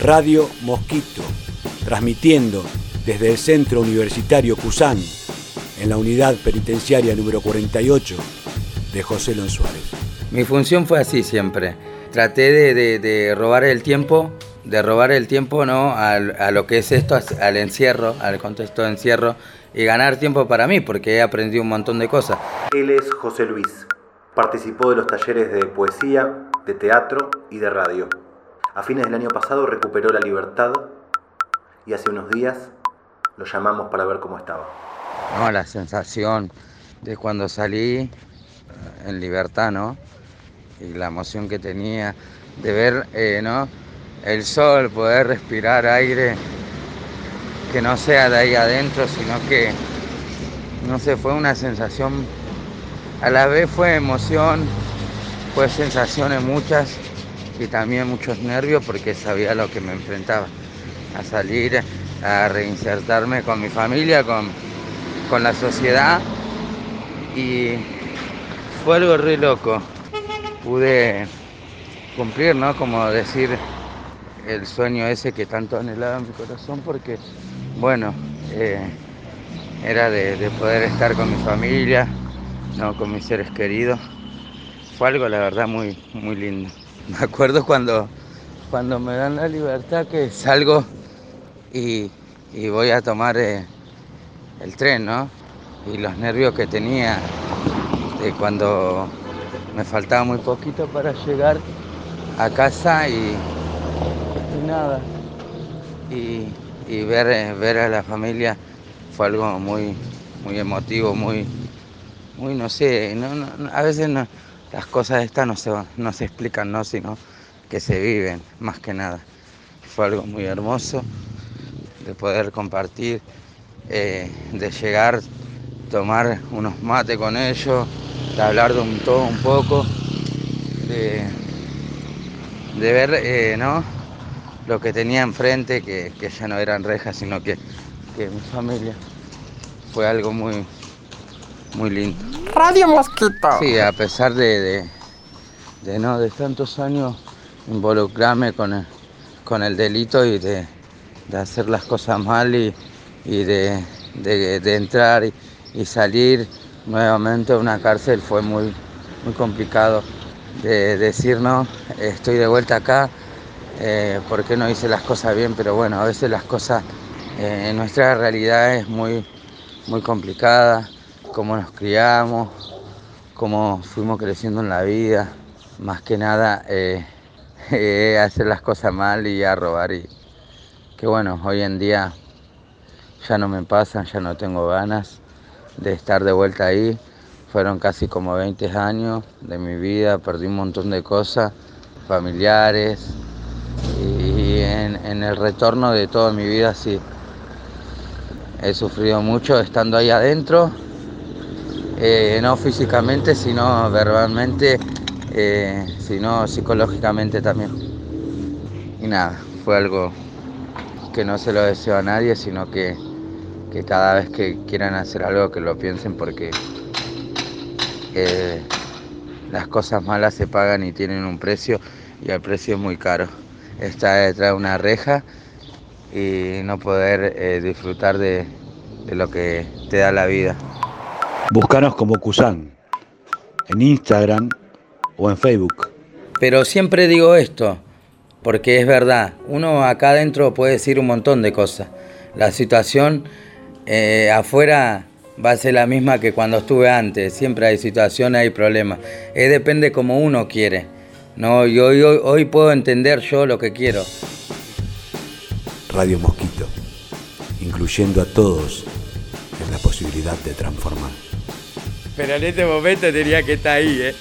Radio Mosquito, transmitiendo desde el Centro Universitario Cusán, en la unidad penitenciaria número 48 de José Lon Suárez. Mi función fue así siempre. Traté de, robar el tiempo, de robar el tiempo ¿no? a, lo que es esto, al encierro, al contexto de encierro, y ganar tiempo para mí, porque he aprendido un montón de cosas. Él es José Luis. Participó de los talleres de poesía, de teatro y de radio. A fines del año pasado recuperó la libertad y hace unos días lo llamamos para ver cómo estaba. No, la sensación de cuando salí eh, en libertad, ¿no? Y la emoción que tenía de ver, eh, ¿no? El sol, poder respirar aire que no sea de ahí adentro, sino que, no sé, fue una sensación, a la vez fue emoción, fue sensaciones muchas y también muchos nervios porque sabía lo que me enfrentaba, a salir, a reinsertarme con mi familia, con, con la sociedad y fue algo re loco. Pude cumplir, ¿no? Como decir el sueño ese que tanto anhelaba en mi corazón porque bueno, eh, era de, poder estar con mi familia, no con mis seres queridos. Fue algo, la verdad, muy, muy lindo. Me acuerdo cuando, cuando me dan la libertad que salgo y, voy a tomar eh, el tren, ¿no? Y los nervios que tenía de cuando me faltaba muy poquito para llegar a casa y, y nada. Y, y ver, eh, ver a la familia fue algo muy, muy emotivo, muy, muy no sé, a veces las cosas estas no se, no se explican, ¿no? sino que se viven más que nada. Fue algo muy hermoso de poder compartir, eh, de llegar, tomar unos mates con ellos, de hablar de un todo un poco, de, de ver, eh, ¿no? lo que tenía enfrente, que, ya no eran rejas, sino que, mi familia. Fue algo muy, muy lindo. Radio Mosquito. Sí, a pesar de, de, no de tantos años involucrarme con el, con el delito y de, hacer las cosas mal y, de, entrar y, salir nuevamente a una cárcel fue muy, muy complicado. De decir, no, estoy de vuelta acá, eh, por qué no hice las cosas bien, pero bueno, a veces las cosas eh, en nuestra realidad es muy, muy complicada, cómo nos criamos, cómo fuimos creciendo en la vida, más que nada eh, hacer las cosas mal y a robar y que bueno, hoy en día ya no me pasan, ya no tengo ganas de estar de vuelta ahí. Fueron casi como 20 años de mi vida, perdí un montón de cosas, familiares, y en, el retorno de toda mi vida sí. He sufrido mucho estando ahí adentro, eh, no físicamente, sino verbalmente, eh, sino psicológicamente también. Y nada, fue algo que no se lo deseo a nadie, sino que, que cada vez que quieran hacer algo que lo piensen porque eh, las cosas malas se pagan y tienen un precio y el precio es muy caro estar detrás de una reja y no poder disfrutar de, lo que te da la vida. Búscanos como Kusan en Instagram o en Facebook. Pero siempre digo esto, porque es verdad, uno acá adentro puede decir un montón de cosas. La situación eh, afuera va a ser la misma que cuando estuve antes, siempre hay situaciones, hay problemas. Es depende como uno quiere. No, yo, hoy puedo entender yo lo que quiero. Radio Mosquito, incluyendo a todos en la posibilidad de transformar. Pero en este momento tenía que estar ahí, ¿eh?